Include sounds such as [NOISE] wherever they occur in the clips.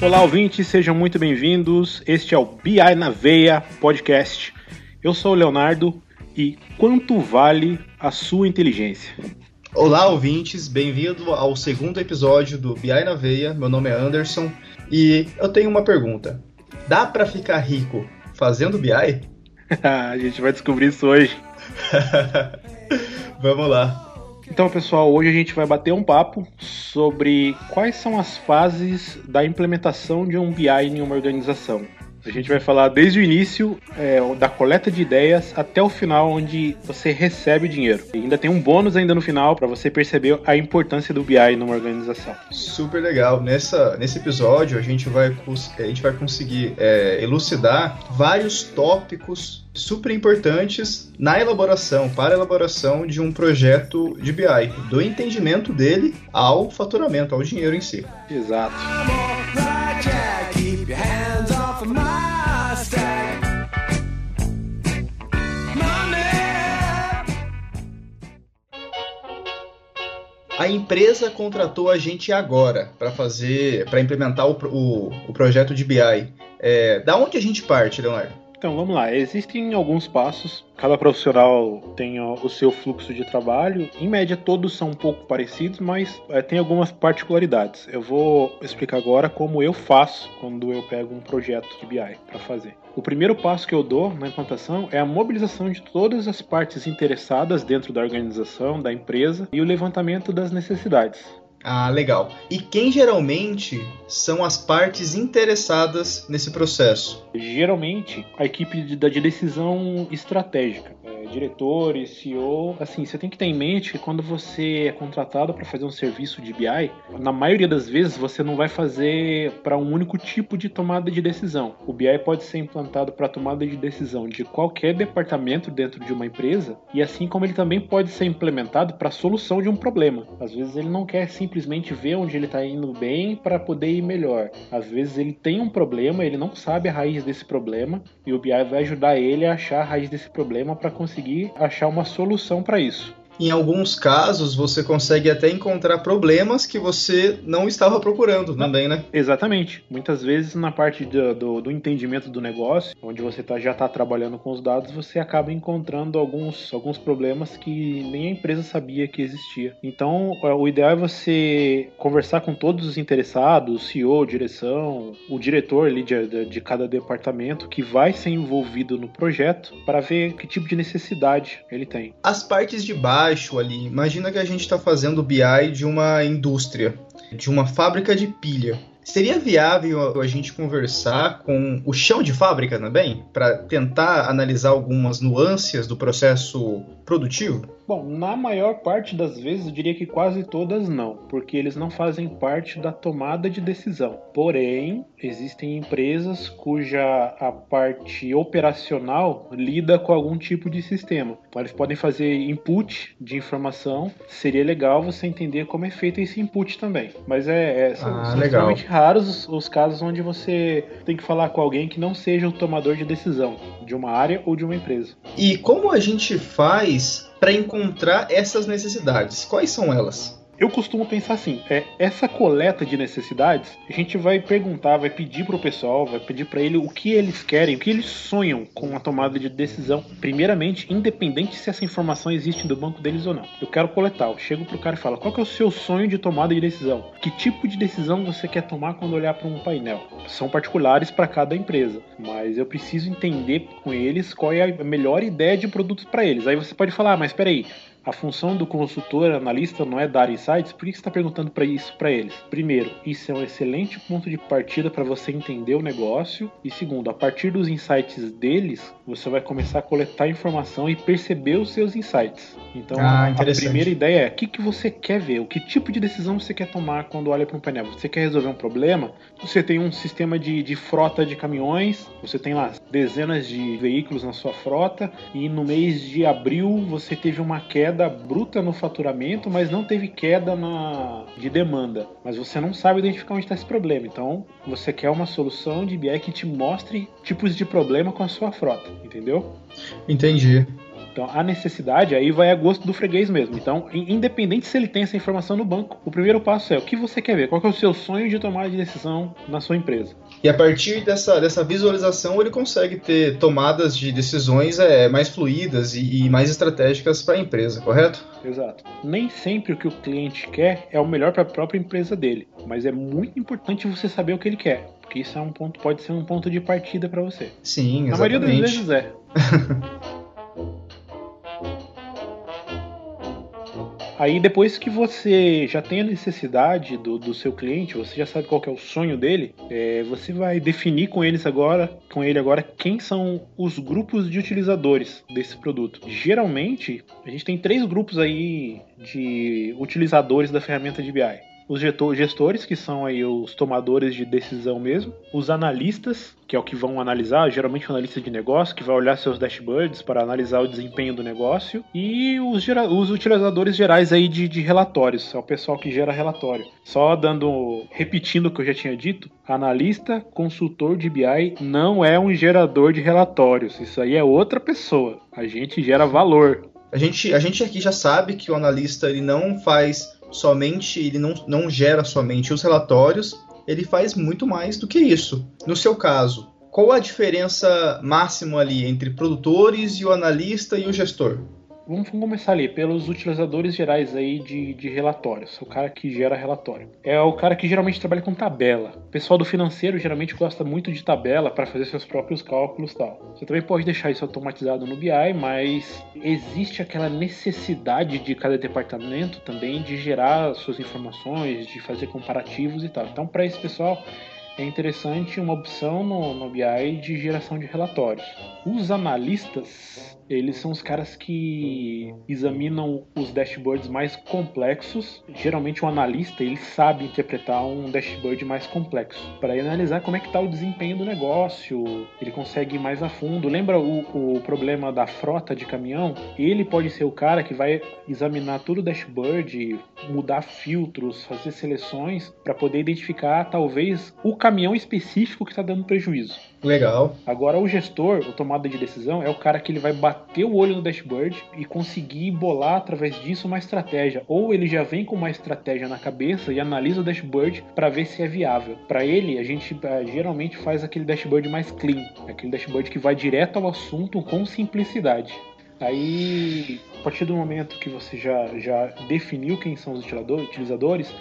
Olá, ouvintes, sejam muito bem-vindos. Este é o BI na Veia podcast. Eu sou o Leonardo e quanto vale a sua inteligência? Olá, ouvintes, bem-vindo ao segundo episódio do BI na Veia. Meu nome é Anderson e eu tenho uma pergunta. Dá para ficar rico fazendo BI? [LAUGHS] a gente vai descobrir isso hoje. [LAUGHS] Vamos lá. Então, pessoal, hoje a gente vai bater um papo sobre quais são as fases da implementação de um BI em uma organização. A gente vai falar desde o início, é, da coleta de ideias, até o final, onde você recebe o dinheiro. E ainda tem um bônus ainda no final para você perceber a importância do BI numa organização. Super legal. Nessa, nesse episódio, a gente vai, a gente vai conseguir é, elucidar vários tópicos super importantes na elaboração, para a elaboração de um projeto de BI, do entendimento dele ao faturamento, ao dinheiro em si. Exato. A empresa contratou a gente agora para fazer, para implementar o, o, o, projeto de BI. É, da onde a gente parte, Leonardo? Então vamos lá, existem alguns passos Cada profissional tem o seu fluxo de trabalho. Em média, todos são um pouco parecidos, mas é, tem algumas particularidades. Eu vou explicar agora como eu faço quando eu pego um projeto de BI para fazer. O primeiro passo que eu dou na implantação é a mobilização de todas as partes interessadas dentro da organização, da empresa e o levantamento das necessidades. Ah, legal. E quem geralmente são as partes interessadas nesse processo? Geralmente, a equipe de, de decisão estratégica diretores, CEO, assim, você tem que ter em mente que quando você é contratado para fazer um serviço de BI, na maioria das vezes você não vai fazer para um único tipo de tomada de decisão. O BI pode ser implantado para tomada de decisão de qualquer departamento dentro de uma empresa e assim como ele também pode ser implementado para a solução de um problema. Às vezes ele não quer simplesmente ver onde ele está indo bem para poder ir melhor. Às vezes ele tem um problema, ele não sabe a raiz desse problema e o BI vai ajudar ele a achar a raiz desse problema para conseguir achar uma solução para isso. Em alguns casos, você consegue até encontrar problemas que você não estava procurando também, né? Exatamente. Muitas vezes, na parte do, do, do entendimento do negócio, onde você tá, já está trabalhando com os dados, você acaba encontrando alguns, alguns problemas que nem a empresa sabia que existia. Então, é, o ideal é você conversar com todos os interessados, CEO, direção, o diretor ali de, de, de cada departamento que vai ser envolvido no projeto para ver que tipo de necessidade ele tem. As partes de base baixo ali. Imagina que a gente está fazendo BI de uma indústria, de uma fábrica de pilha. Seria viável a gente conversar com o chão de fábrica também, para tentar analisar algumas nuances do processo produtivo? Bom, na maior parte das vezes, eu diria que quase todas não, porque eles não fazem parte da tomada de decisão. Porém, existem empresas cuja a parte operacional lida com algum tipo de sistema. Então, eles podem fazer input de informação. Seria legal você entender como é feito esse input também. Mas é, é são, ah, são extremamente raros os, os casos onde você tem que falar com alguém que não seja o tomador de decisão de uma área ou de uma empresa. E como a gente faz para encontrar essas necessidades? Quais são elas? Eu costumo pensar assim, é, essa coleta de necessidades, a gente vai perguntar, vai pedir pro pessoal, vai pedir para ele o que eles querem, o que eles sonham com a tomada de decisão. Primeiramente, independente se essa informação existe no banco deles ou não. Eu quero coletar, eu chego pro cara e falo, qual que é o seu sonho de tomada de decisão? Que tipo de decisão você quer tomar quando olhar para um painel? São particulares para cada empresa, mas eu preciso entender com eles qual é a melhor ideia de produtos para eles. Aí você pode falar, ah, mas espera aí, a função do consultor analista não é dar insights, por que você está perguntando para isso para eles? Primeiro, isso é um excelente ponto de partida para você entender o negócio. E segundo, a partir dos insights deles, você vai começar a coletar informação e perceber os seus insights. Então, ah, a primeira ideia é o que, que você quer ver, o que tipo de decisão você quer tomar quando olha para um painel. Você quer resolver um problema? Você tem um sistema de, de frota de caminhões, você tem lá dezenas de veículos na sua frota, e no mês de abril você teve uma queda queda bruta no faturamento, mas não teve queda na de demanda. Mas você não sabe identificar onde está esse problema. Então, você quer uma solução de BI que te mostre tipos de problema com a sua frota, entendeu? Entendi. Então, a necessidade aí vai a gosto do freguês mesmo. Então, independente se ele tem essa informação no banco, o primeiro passo é o que você quer ver, qual que é o seu sonho de tomar de decisão na sua empresa. E a partir dessa, dessa visualização, ele consegue ter tomadas de decisões é, mais fluídas e, e mais estratégicas para a empresa, correto? Exato. Nem sempre o que o cliente quer é o melhor para a própria empresa dele, mas é muito importante você saber o que ele quer, porque isso é um ponto, pode ser um ponto de partida para você. Sim, exatamente. Na maioria das vezes é. [LAUGHS] Aí depois que você já tem a necessidade do, do seu cliente, você já sabe qual é o sonho dele, é, você vai definir com eles agora, com ele agora, quem são os grupos de utilizadores desse produto. Geralmente, a gente tem três grupos aí de utilizadores da ferramenta de BI os gestores, que são aí os tomadores de decisão mesmo, os analistas, que é o que vão analisar, geralmente um analista de negócio, que vai olhar seus dashboards para analisar o desempenho do negócio, e os, os utilizadores gerais aí de, de relatórios, é o pessoal que gera relatório. Só dando, repetindo o que eu já tinha dito, analista, consultor de BI não é um gerador de relatórios, isso aí é outra pessoa. A gente gera valor. A gente, a gente aqui já sabe que o analista ele não faz somente ele não, não gera somente os relatórios, ele faz muito mais do que isso. No seu caso, qual a diferença máxima ali entre produtores e o analista e o gestor? Vamos começar ali pelos utilizadores gerais aí de, de relatórios, o cara que gera relatório. É o cara que geralmente trabalha com tabela. O pessoal do financeiro geralmente gosta muito de tabela para fazer seus próprios cálculos e tal. Você também pode deixar isso automatizado no BI, mas existe aquela necessidade de cada departamento também de gerar suas informações, de fazer comparativos e tal. Então, para esse pessoal, é interessante uma opção no, no BI de geração de relatórios. Os analistas eles são os caras que examinam os dashboards mais complexos. Geralmente um analista ele sabe interpretar um dashboard mais complexo para analisar como é que está o desempenho do negócio. Ele consegue ir mais a fundo. Lembra o, o problema da frota de caminhão? Ele pode ser o cara que vai examinar todo o dashboard, mudar filtros, fazer seleções para poder identificar talvez o caminhão específico que está dando prejuízo. Legal. Agora o gestor, o tomada de decisão, é o cara que ele vai bater o olho no dashboard e conseguir bolar através disso uma estratégia. Ou ele já vem com uma estratégia na cabeça e analisa o dashboard para ver se é viável. Para ele, a gente uh, geralmente faz aquele dashboard mais clean, aquele dashboard que vai direto ao assunto com simplicidade. Aí, a partir do momento que você já, já definiu quem são os utilizadores,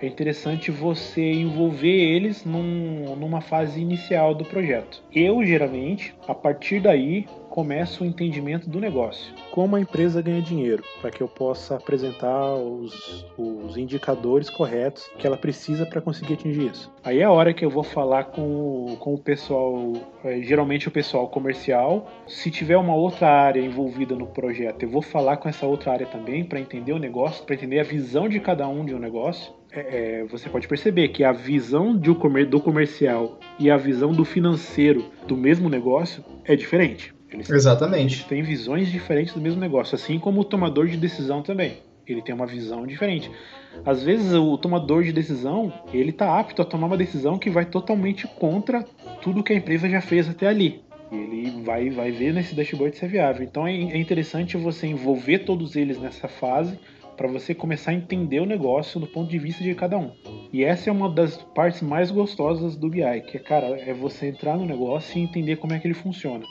é interessante você envolver eles num, numa fase inicial do projeto. Eu, geralmente, a partir daí, começo o entendimento do negócio. Como a empresa ganha dinheiro, para que eu possa apresentar os, os indicadores corretos que ela precisa para conseguir atingir isso. Aí é a hora que eu vou falar com, com o pessoal, é, geralmente o pessoal comercial. Se tiver uma outra área envolvida no projeto, eu vou falar com essa outra área também para entender o negócio, para entender a visão de cada um de um negócio. É, você pode perceber que a visão do comercial e a visão do financeiro do mesmo negócio é diferente. Eles, Exatamente. Eles têm visões diferentes do mesmo negócio, assim como o tomador de decisão também. Ele tem uma visão diferente. Às vezes o tomador de decisão, ele está apto a tomar uma decisão que vai totalmente contra tudo que a empresa já fez até ali. Ele vai, vai ver nesse dashboard se é viável. Então é, é interessante você envolver todos eles nessa fase para você começar a entender o negócio do ponto de vista de cada um. E essa é uma das partes mais gostosas do BI, que é, cara, é você entrar no negócio e entender como é que ele funciona.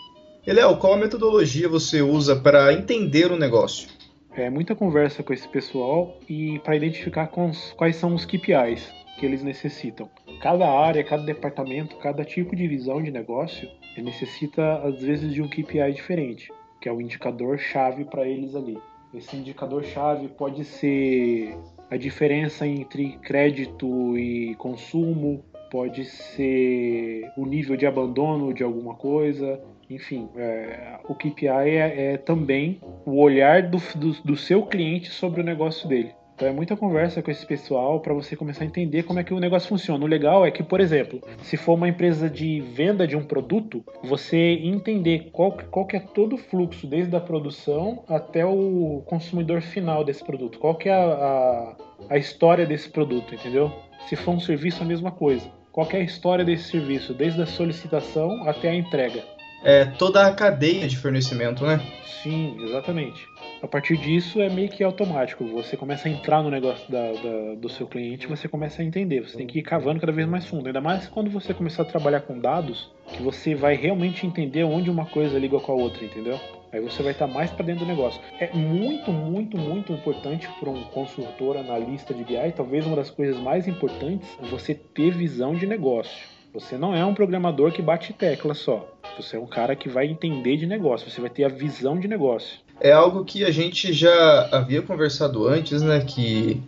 E Léo, qual a metodologia você usa para entender o negócio? É muita conversa com esse pessoal e para identificar quais são os KPIs que eles necessitam. Cada área, cada departamento, cada tipo de visão de negócio necessita às vezes de um KPI diferente, que é o indicador chave para eles ali. Esse indicador-chave pode ser a diferença entre crédito e consumo, pode ser o nível de abandono de alguma coisa, enfim, é, o KPI é, é, também o olhar do, do, do seu cliente sobre o negócio dele. Então é muita conversa com esse pessoal para você começar a entender como é que o negócio funciona. O legal é que, por exemplo, se for uma empresa de venda de um produto, você entender qual, qual que é todo o fluxo, desde a produção até o consumidor final desse produto. Qual que é a, a, a história desse produto, entendeu? Se for um serviço, a mesma coisa. Qual é a história desse serviço, desde a solicitação até a entrega. É, toda a cadeia de fornecimento, né? Sim, exatamente. A partir disso é meio que automático. Você começa a entrar no negócio da, da, do seu cliente, você começa a entender. Você tem que ir cavando cada vez mais fundo. Ainda mais quando você começar a trabalhar com dados, que você vai realmente entender onde uma coisa liga com a outra, entendeu? Aí você vai estar mais para dentro do negócio. É muito, muito, muito importante para um consultor, analista de BI, talvez uma das coisas mais importantes, você ter visão de negócio. Você não é um programador que bate tecla só. Você é um cara que vai entender de negócio, você vai ter a visão de negócio. É algo que a gente já havia conversado antes, né? Que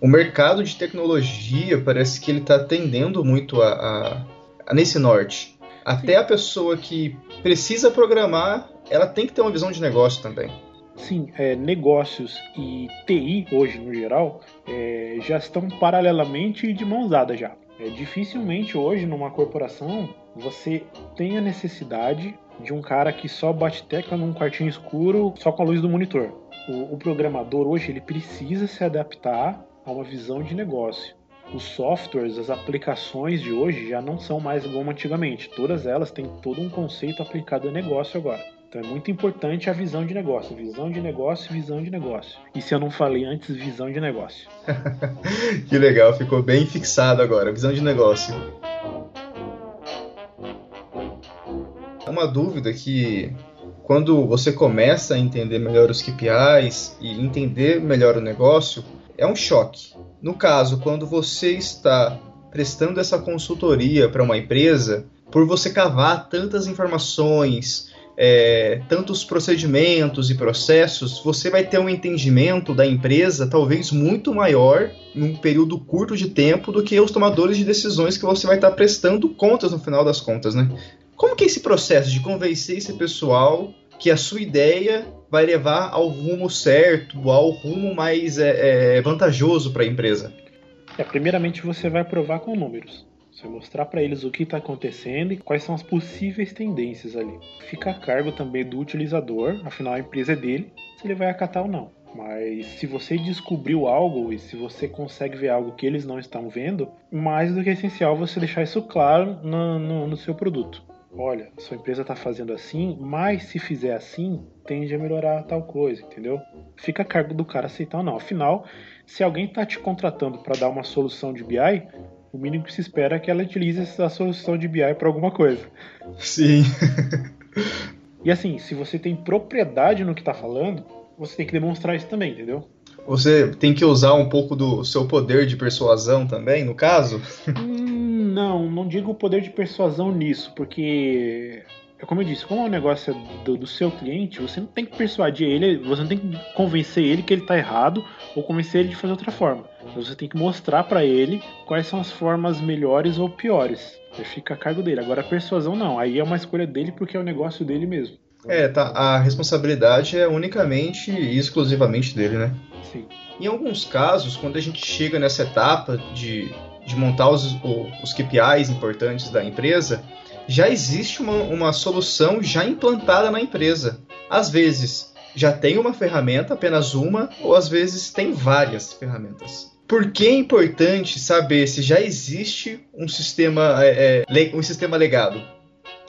o mercado de tecnologia parece que ele está tendendo muito a, a, a nesse norte. Até a pessoa que precisa programar, ela tem que ter uma visão de negócio também. Sim, é, negócios e TI hoje no geral é, já estão paralelamente de mãos dadas já. É, dificilmente hoje numa corporação você tem a necessidade de um cara que só bate tecla num quartinho escuro só com a luz do monitor. O, o programador hoje ele precisa se adaptar a uma visão de negócio. Os softwares, as aplicações de hoje já não são mais como antigamente. Todas elas têm todo um conceito aplicado a negócio agora. Então é muito importante a visão de negócio. Visão de negócio, visão de negócio. E se eu não falei antes, visão de negócio. [LAUGHS] que legal, ficou bem fixado agora. Visão de negócio. É uma dúvida que quando você começa a entender melhor os KPIs e entender melhor o negócio, é um choque. No caso, quando você está prestando essa consultoria para uma empresa, por você cavar tantas informações, é, tantos procedimentos e processos, você vai ter um entendimento da empresa talvez muito maior num período curto de tempo do que os tomadores de decisões que você vai estar prestando contas no final das contas, né? Como que é esse processo de convencer esse pessoal que a sua ideia vai levar ao rumo certo, ao rumo mais é, é, vantajoso para a empresa? É, primeiramente você vai provar com números. Você mostrar para eles o que está acontecendo e quais são as possíveis tendências ali. Fica a cargo também do utilizador, afinal a empresa é dele, se ele vai acatar ou não. Mas se você descobriu algo e se você consegue ver algo que eles não estão vendo, mais do que essencial você deixar isso claro no, no, no seu produto. Olha, sua empresa está fazendo assim, mas se fizer assim, tende a melhorar tal coisa, entendeu? Fica a cargo do cara aceitar ou não. Afinal, se alguém está te contratando para dar uma solução de BI, o mínimo que se espera é que ela utilize essa solução de BI para alguma coisa. Sim. [LAUGHS] e assim, se você tem propriedade no que está falando, você tem que demonstrar isso também, entendeu? Você tem que usar um pouco do seu poder de persuasão também, no caso? Hum, não, não digo o poder de persuasão nisso, porque como eu disse, como o é negócio é do, do, seu cliente, você não tem que persuadir ele, você não tem que convencer ele que ele está errado ou convencer ele de fazer outra forma. Você tem que mostrar para ele quais são as formas melhores ou piores. Fica a cargo dele. Agora a persuasão não, aí é uma escolha dele porque é o negócio dele mesmo. É, tá, a responsabilidade é unicamente e exclusivamente dele, né? Sim. Em alguns casos, quando a gente chega nessa etapa de, de montar os, os KPIs importantes da empresa, já existe uma, uma solução já implantada na empresa. Às vezes já tem uma ferramenta, apenas uma, ou às vezes tem várias ferramentas. Por que é importante saber se já existe um sistema, é, é, um sistema legado?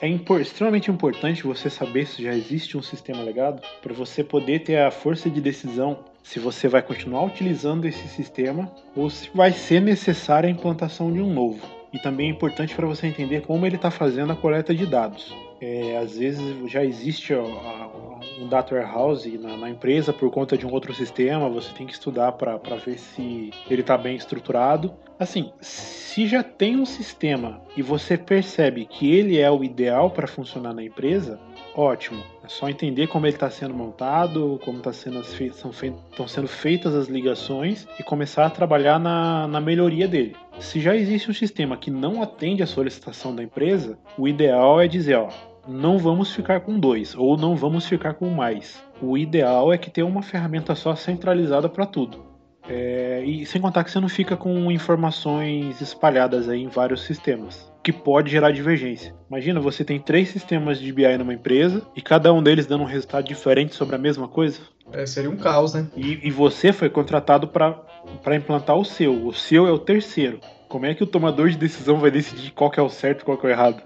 É impor extremamente importante você saber se já existe um sistema legado para você poder ter a força de decisão se você vai continuar utilizando esse sistema ou se vai ser necessária a implantação de um novo e também é importante para você entender como ele está fazendo a coleta de dados. É, às vezes já existe um data warehouse na, na, empresa por conta de um outro sistema, você tem que estudar para ver se ele está bem estruturado. Assim, se já tem um sistema e você percebe que ele é o ideal para funcionar na empresa, ótimo. É só entender como ele está sendo montado, como tá sendo estão feitas, sendo feitas as ligações e começar a trabalhar na, na melhoria dele. Se já existe um sistema que não atende a solicitação da empresa, o ideal é dizer, ó, não vamos ficar com dois ou não vamos ficar com mais. O ideal é que tenha uma ferramenta só centralizada para tudo. É, e sem contar que você não fica com informações espalhadas aí em vários sistemas que pode gerar divergência. Imagina, você tem três sistemas de BI numa empresa e cada um deles dando um resultado diferente sobre a mesma coisa. É, seria um caos, né? E, e você foi contratado para implantar o seu. O seu é o terceiro. Como é que o tomador de decisão vai decidir qual que é o certo e qual que é o errado?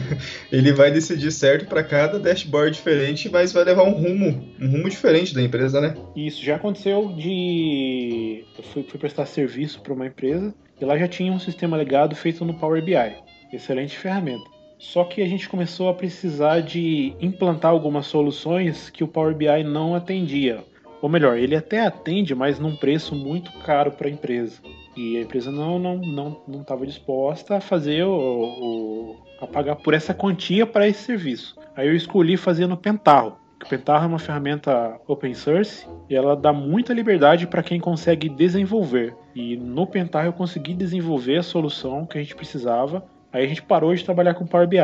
[LAUGHS] ele vai decidir certo para cada dashboard diferente, mas vai levar um rumo, um rumo diferente da empresa, né? Isso já aconteceu de eu fui, fui prestar serviço para uma empresa e lá já tinha um sistema legado feito no Power BI. Excelente ferramenta. Só que a gente começou a precisar de implantar algumas soluções que o Power BI não atendia. Ou melhor, ele até atende, mas num preço muito caro para a empresa. E a empresa não não não não estava disposta a fazer o, o, a pagar por essa quantia para esse serviço. Aí eu escolhi fazer no Pentaho. O Pentaho é uma ferramenta open source e ela dá muita liberdade para quem consegue desenvolver. E no Pentaho eu consegui desenvolver a solução que a gente precisava. Aí a gente parou de trabalhar com Power BI.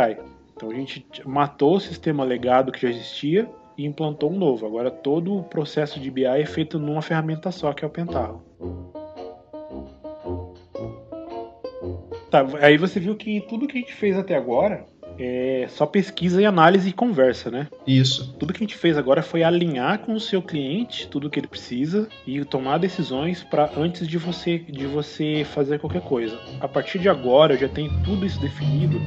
Então a gente matou o sistema legado que já existia e implantou um novo. Agora todo o processo de BI é feito numa ferramenta só, que é o Pentaho. Tá, aí você viu que tudo que a gente fez até agora é só pesquisa e análise e conversa, né? Isso. Tudo que a gente fez agora foi alinhar com o seu cliente tudo que ele precisa e tomar decisões para antes de você de você fazer qualquer coisa. A partir de agora eu já tenho tudo isso definido.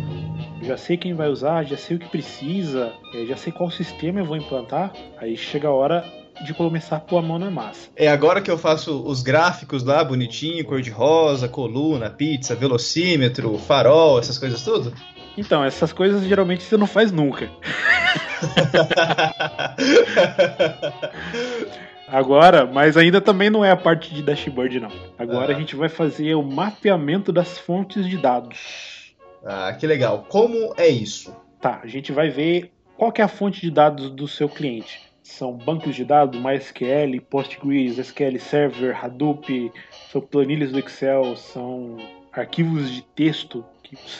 Já sei quem vai usar, já sei o que precisa, é, já sei qual sistema eu vou implantar. Aí chega a hora de começar a pôr a mão na massa. É agora que eu faço os gráficos lá, bonitinho, cor de rosa, coluna, pizza, velocímetro, farol, essas coisas tudo? Então, essas coisas geralmente você não faz nunca. [LAUGHS] Agora, mas ainda também não é a parte de dashboard, não. Agora ah. a gente vai fazer o mapeamento das fontes de dados. Ah, que legal. Como é isso? Tá, a gente vai ver qual é a fonte de dados do seu cliente são bancos de dados, MySQL, Postgres, SQL Server, Hadoop, são planilhas do Excel, são arquivos de texto,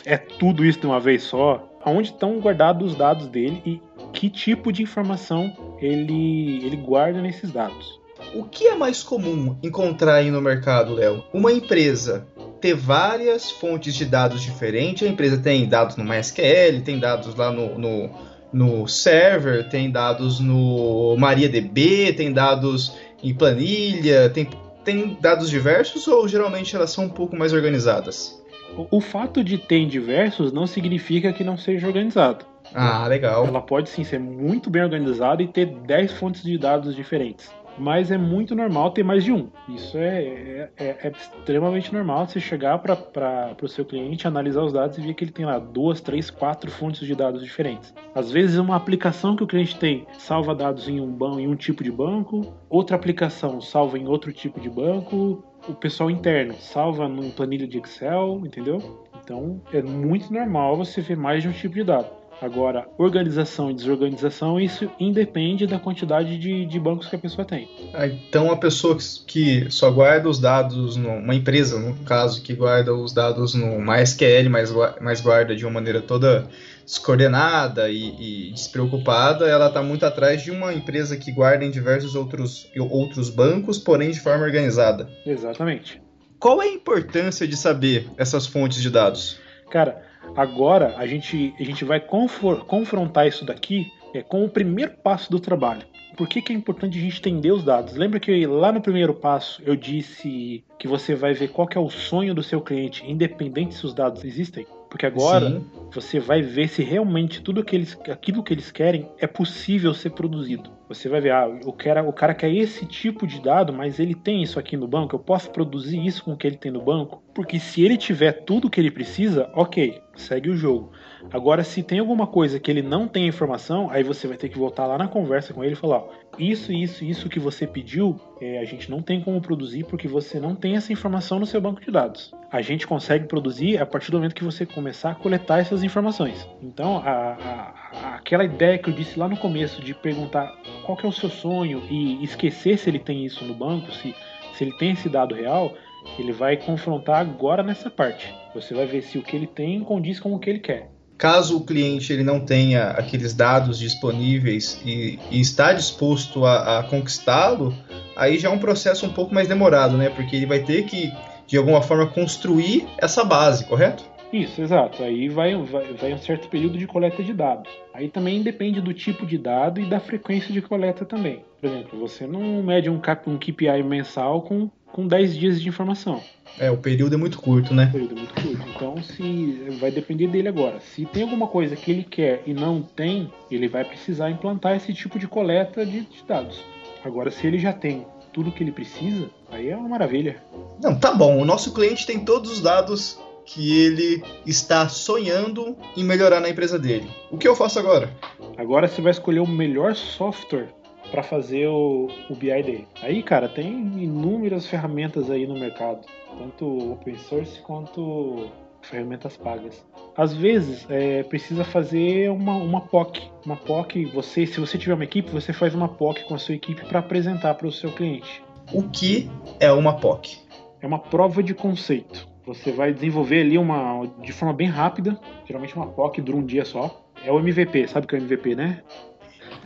é tudo isso de uma vez só. Onde estão guardados os dados dele e que tipo de informação ele, ele guarda nesses dados. O que é mais comum encontrar aí no mercado, Léo? Uma empresa ter várias fontes de dados diferentes. A empresa tem dados no MySQL, tem dados lá no, no no server, tem dados no MariaDB, tem dados em planilha, tem, tem dados diversos ou geralmente elas são um pouco mais organizadas? O, o fato de ter diversos não significa que não seja organizado. Ah, legal. Ela pode sim ser muito bem organizada e ter 10 fontes de dados diferentes mas é muito normal ter mais de um. Isso é, é, é, extremamente normal você chegar para o seu cliente, analisar os dados e ver que ele tem lá duas, três, quatro fontes de dados diferentes. Às vezes, uma aplicação que o cliente tem salva dados em um, banco, em um tipo de banco, outra aplicação salva em outro tipo de banco, o pessoal interno salva em planilha de Excel, entendeu? Então, é muito normal você ver mais de um tipo de dado. Agora, organização e desorganização, isso independe da quantidade de, de bancos que a pessoa tem. Ah, então, a pessoa que só guarda os dados, uma empresa, no caso, que guarda os dados no MySQL, mas, mas guarda de uma maneira toda descoordenada e, e despreocupada, ela está muito atrás de uma empresa que guarda em diversos outros, outros bancos, porém de forma organizada. Exatamente. Qual é a importância de saber essas fontes de dados? Cara, Agora a gente, a gente vai confrontar isso daqui é, com o primeiro passo do trabalho. Por que, que é importante a gente entender os dados? Lembra que lá no primeiro passo eu disse que você vai ver qual que é o sonho do seu cliente, independente se os dados existem? Porque agora Sim. você vai ver se realmente tudo que eles, aquilo que eles querem é possível ser produzido. Você vai ver, ah, o cara, o cara quer esse tipo de dado, mas ele tem isso aqui no banco, eu posso produzir isso com o que ele tem no banco? Porque se ele tiver tudo que ele precisa, ok, segue o jogo. Agora, se tem alguma coisa que ele não tem informação, aí você vai ter que voltar lá na conversa com ele e falar: ó, isso, isso, isso que você pediu, é, a gente não tem como produzir porque você não tem essa informação no seu banco de dados. A gente consegue produzir a partir do momento que você começar a coletar essas informações. Então, a, a, aquela ideia que eu disse lá no começo de perguntar qual é o seu sonho e esquecer se ele tem isso no banco, se, se ele tem esse dado real, ele vai confrontar agora nessa parte. Você vai ver se o que ele tem condiz com o que ele quer. Caso o cliente ele não tenha aqueles dados disponíveis e, e está disposto a, a conquistá-lo, aí já é um processo um pouco mais demorado, né? Porque ele vai ter que, de alguma forma, construir essa base, correto? Isso, exato. Aí vai, vai, vai, um certo período de coleta de dados. Aí também depende do tipo de dado e da frequência de coleta também. Por exemplo, você não mede um, um KPI mensal com com 10 dias de informação. É, o período é muito curto, né? O período é muito curto. Então, se vai depender dele agora. Se tem alguma coisa que ele quer e não tem, ele vai precisar implantar esse tipo de coleta de, de dados. Agora, se ele já tem tudo que ele precisa, aí é uma maravilha. Não, tá bom. O nosso cliente tem todos os dados que ele está sonhando em melhorar na empresa dele. O que eu faço agora? Agora você vai escolher o melhor software para fazer o, o BI dele. Aí, cara, tem inúmeras ferramentas aí no mercado, tanto open source quanto ferramentas pagas. Às vezes é, precisa fazer uma, uma POC. Uma POC, você, se você tiver uma equipe, você faz uma POC com a sua equipe para apresentar para o seu cliente. O que é uma POC? É uma prova de conceito. Você vai desenvolver ali uma de forma bem rápida. Geralmente uma POC dura um dia só. É o MVP, sabe o que é o MVP, né?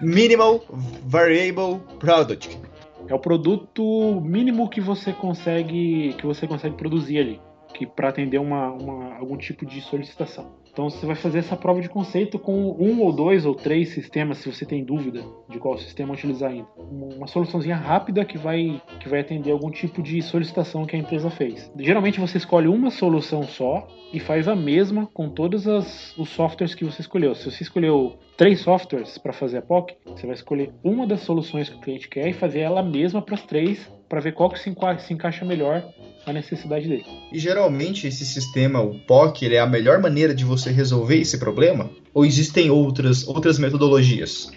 Minimal Variable Product. É o produto mínimo que você consegue que você consegue produzir ali, que para atender uma, uma, algum tipo de solicitação. Então você vai fazer essa prova de conceito com um ou dois ou três sistemas, se você tem dúvida de qual sistema utilizar ainda. Uma soluçãozinha rápida que vai, que vai atender algum tipo de solicitação que a empresa fez. Geralmente você escolhe uma solução só e faz a mesma com todos as, os softwares que você escolheu. Se você escolheu três softwares para fazer a POC, você vai escolher uma das soluções que o cliente quer e fazer ela mesma para as três, para ver qual que se, enca se encaixa melhor a necessidade dele. E geralmente esse sistema, o POC, ele é a melhor maneira de você resolver esse problema? Ou existem outras, outras metodologias?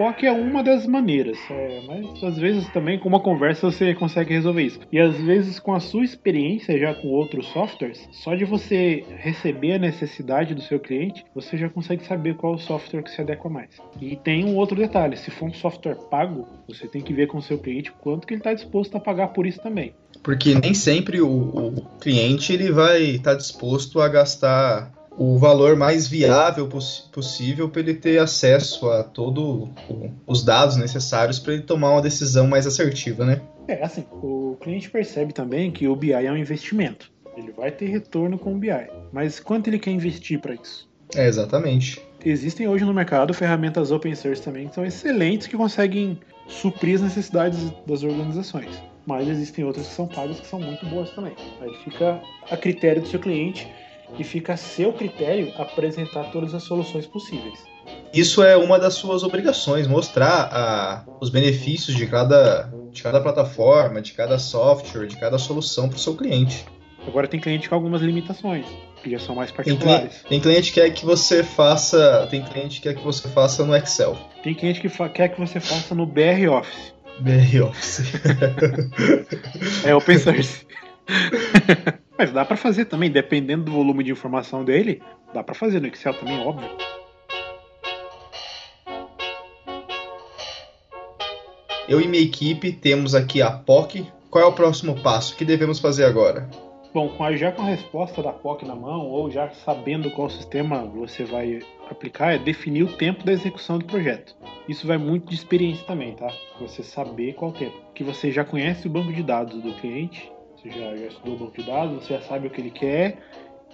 POC é uma das maneiras, é, mas às vezes também com uma conversa você consegue resolver isso. E às vezes com a sua experiência já com outros softwares, só de você receber a necessidade do seu cliente, você já consegue saber qual o software que se adequa mais. E tem um outro detalhe, se for um software pago, você tem que ver com o seu cliente quanto que ele está disposto a pagar por isso também. Porque nem sempre o, o cliente ele vai estar tá disposto a gastar o valor mais viável poss possível para ele ter acesso a todos os dados necessários para ele tomar uma decisão mais assertiva, né? É, assim, o cliente percebe também que o BI é um investimento. Ele vai ter retorno com o BI. Mas quanto ele quer investir para isso? É, exatamente. Existem hoje no mercado ferramentas open source também que são excelentes que conseguem suprir as necessidades das organizações. Mas existem outras que são pagas que são muito boas também. Aí fica a critério do seu cliente e fica a seu critério apresentar todas as soluções possíveis. Isso é uma das suas obrigações, mostrar a, os benefícios de cada, de cada plataforma, de cada software, de cada solução para o seu cliente. Agora tem cliente com algumas limitações, que já são mais particulares. Tem, tem cliente que quer que você faça, tem cliente que quer que você faça no Excel. Tem cliente que quer que você faça no BR Office. BR Office. [LAUGHS] é open source. [LAUGHS] Mas dá para fazer também, dependendo do volume de informação dele, dá para fazer no Excel também, óbvio. Eu e minha equipe temos aqui a POC. Qual é o próximo passo? O que devemos fazer agora? Bom, já com a resposta da POC na mão, ou já sabendo qual sistema você vai aplicar, é definir o tempo da execução do projeto. Isso vai muito de experiência também, tá? Você saber qual tempo. Que você já conhece o banco de dados do cliente, você já, já estudou o banco de dados, você já sabe o que ele quer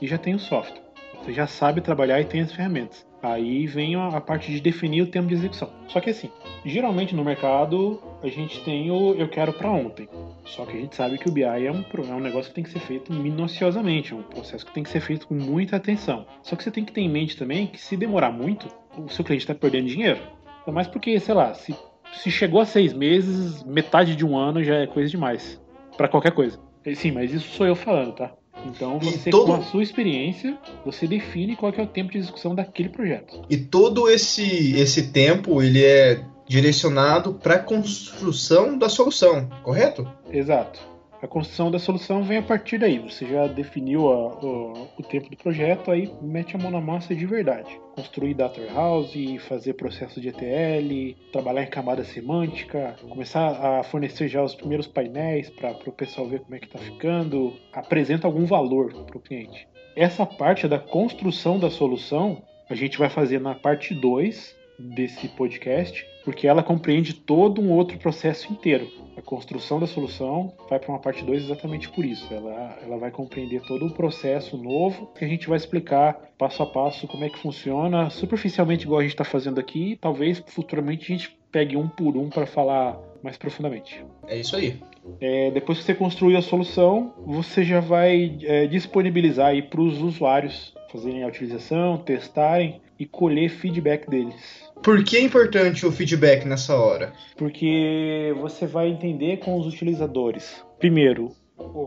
e já tem o software. Você já sabe trabalhar e tem as ferramentas. Aí vem a, parte de definir o tempo de execução. Só que assim, geralmente no mercado a gente tem o eu quero para ontem. Só que a gente sabe que o BI é um, é um negócio que tem que ser feito minuciosamente, é um processo que tem que ser feito com muita atenção. Só que você tem que ter em mente também que se demorar muito, o seu cliente está perdendo dinheiro. Ainda mais porque, sei lá, se, se chegou a seis meses, metade de um ano já é coisa demais. para qualquer coisa. Sim, mas isso sou eu falando, tá? Então você, todo... com a sua experiência, você define qual é o tempo de execução daquele projeto. E todo esse, esse tempo, ele é direcionado para a construção da solução, correto? Exato. A construção da solução vem a partir daí. Você já definiu a, o, o, tempo do projeto, aí mete a mão na massa de verdade. Construir data warehouse, fazer processo de ETL, trabalhar em camada semântica, começar a fornecer já os primeiros painéis para o pessoal ver como é que está ficando, apresenta algum valor para o cliente. Essa parte da construção da solução a gente vai fazer na parte 2 desse podcast, porque ela compreende todo um outro processo inteiro. Construção da solução vai para uma parte 2 exatamente por isso. Ela, ela vai compreender todo o processo novo que a gente vai explicar passo a passo como é que funciona, superficialmente igual a gente está fazendo aqui. Talvez futuramente a gente pegue um por um para falar mais profundamente. É isso aí. É, depois que você construir a solução, você já vai é, disponibilizar para os usuários fazerem a utilização, testarem e colher feedback deles. Por que é importante o feedback nessa hora? Porque você vai entender com os utilizadores. Primeiro,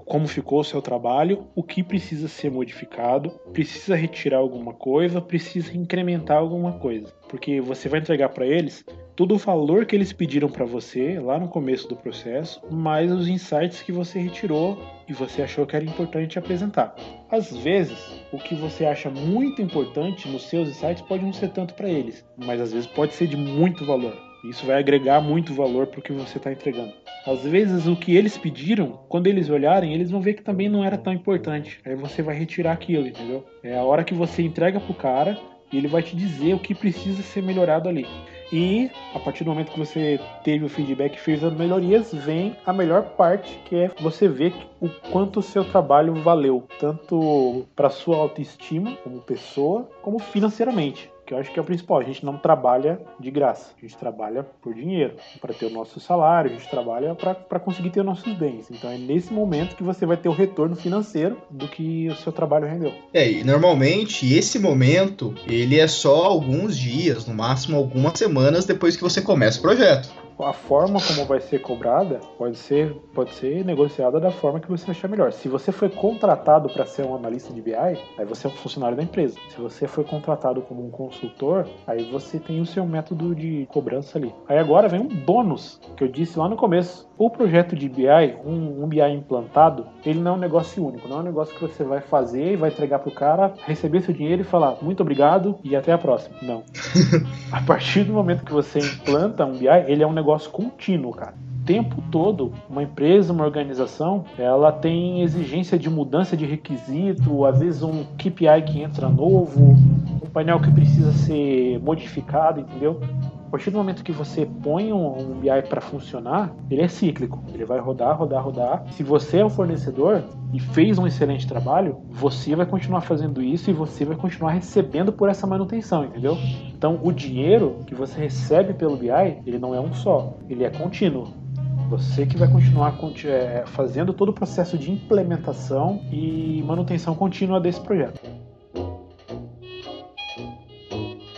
como ficou o seu trabalho, o que precisa ser modificado, precisa retirar alguma coisa, precisa incrementar alguma coisa, porque você vai entregar para eles todo o valor que eles pediram para você lá no começo do processo, mais os insights que você retirou e você achou que era importante apresentar. Às vezes, o que você acha muito importante nos seus insights pode não ser tanto para eles, mas às vezes pode ser de muito valor. Isso vai agregar muito valor para o que você está entregando. Às vezes, o que eles pediram, quando eles olharem, eles vão ver que também não era tão importante. Aí você vai retirar aquilo, entendeu? É a hora que você entrega pro cara e ele vai te dizer o que precisa ser melhorado ali. E a partir do momento que você teve o feedback e fez as melhorias, vem a melhor parte, que é você ver o quanto o seu trabalho valeu, tanto para sua autoestima como pessoa, como financeiramente que eu acho que é o principal. A gente não trabalha de graça, a gente trabalha por dinheiro, para ter o nosso salário, a gente trabalha para conseguir ter os nossos bens. Então é nesse momento que você vai ter o retorno financeiro do que o seu trabalho rendeu. É, e normalmente esse momento ele é só alguns dias, no máximo algumas semanas depois que você começa o projeto a forma como vai ser cobrada pode ser, pode ser negociada da forma que você achar melhor. Se você foi contratado para ser um analista de BI, aí você é um funcionário da empresa. Se você foi contratado como um consultor, aí você tem o seu método de cobrança ali. Aí agora vem um bônus que eu disse lá no começo. O projeto de BI, um, um BI implantado, ele não é um negócio único, não é um negócio que você vai fazer e vai entregar pro cara, receber seu dinheiro e falar muito obrigado e até a próxima. Não. [LAUGHS] a partir do momento que você implanta um BI, ele é um negócio contínuo, cara tempo todo, uma empresa, uma organização, ela tem exigência de mudança de requisito, às vezes um KPI que entra novo, um painel que precisa ser modificado, entendeu? A partir do momento que você põe um, um BI para funcionar, ele é cíclico. Ele vai rodar, rodar, rodar. Se você é o fornecedor e fez um excelente trabalho, você vai continuar fazendo isso e você vai continuar recebendo por essa manutenção, entendeu? Então, o dinheiro que você recebe pelo BI, ele não é um só, ele é contínuo. Você que vai continuar é, fazendo todo o processo de implementação e manutenção contínua desse projeto.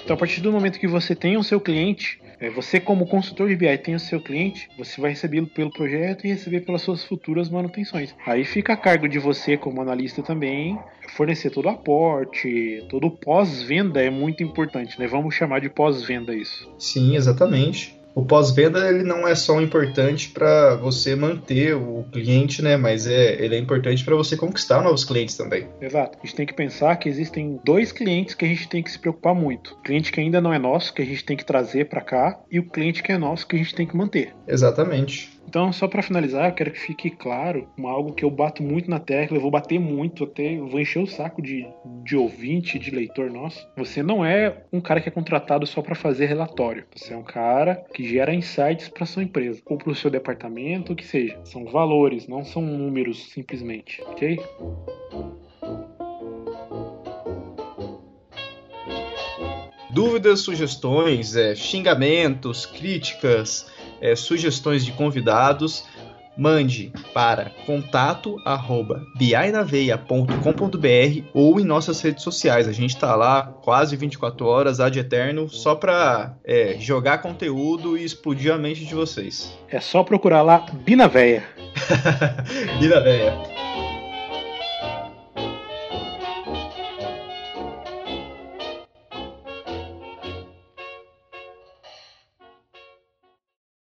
Então, a partir do momento que você tem o seu cliente, é, você como consultor de BI tem o seu cliente, você vai recebê-lo pelo projeto e receber pelas suas futuras manutenções. Aí fica a cargo de você como analista também fornecer todo o aporte, todo o pós-venda é muito importante, né? Vamos chamar de pós-venda isso. Sim, exatamente o pós-venda ele não é só importante para você manter o cliente, né? Mas é, ele é importante para você conquistar novos clientes também. Exato. A gente tem que pensar que existem dois clientes que a gente tem que se preocupar muito: o cliente que ainda não é nosso, que a gente tem que trazer para cá, e o cliente que é nosso, que a gente tem que manter. Exatamente. Então, só para finalizar, eu quero que fique claro algo que eu bato muito na tecla, eu vou bater muito, até vou encher o saco de, de ouvinte, de leitor nosso. Você não é um cara que é contratado só para fazer relatório. Você é um cara que gera insights para sua empresa ou para o seu departamento, o que seja. São valores, não são números simplesmente, ok? Dúvidas, sugestões, é, xingamentos, críticas é, sugestões de convidados, mande para contato@binaveia.com.br ou em nossas redes sociais. A gente está lá quase 24 horas, ad eterno, só para é, jogar conteúdo e explodir a mente de vocês. É só procurar lá Binaveia. [LAUGHS] Binaveia.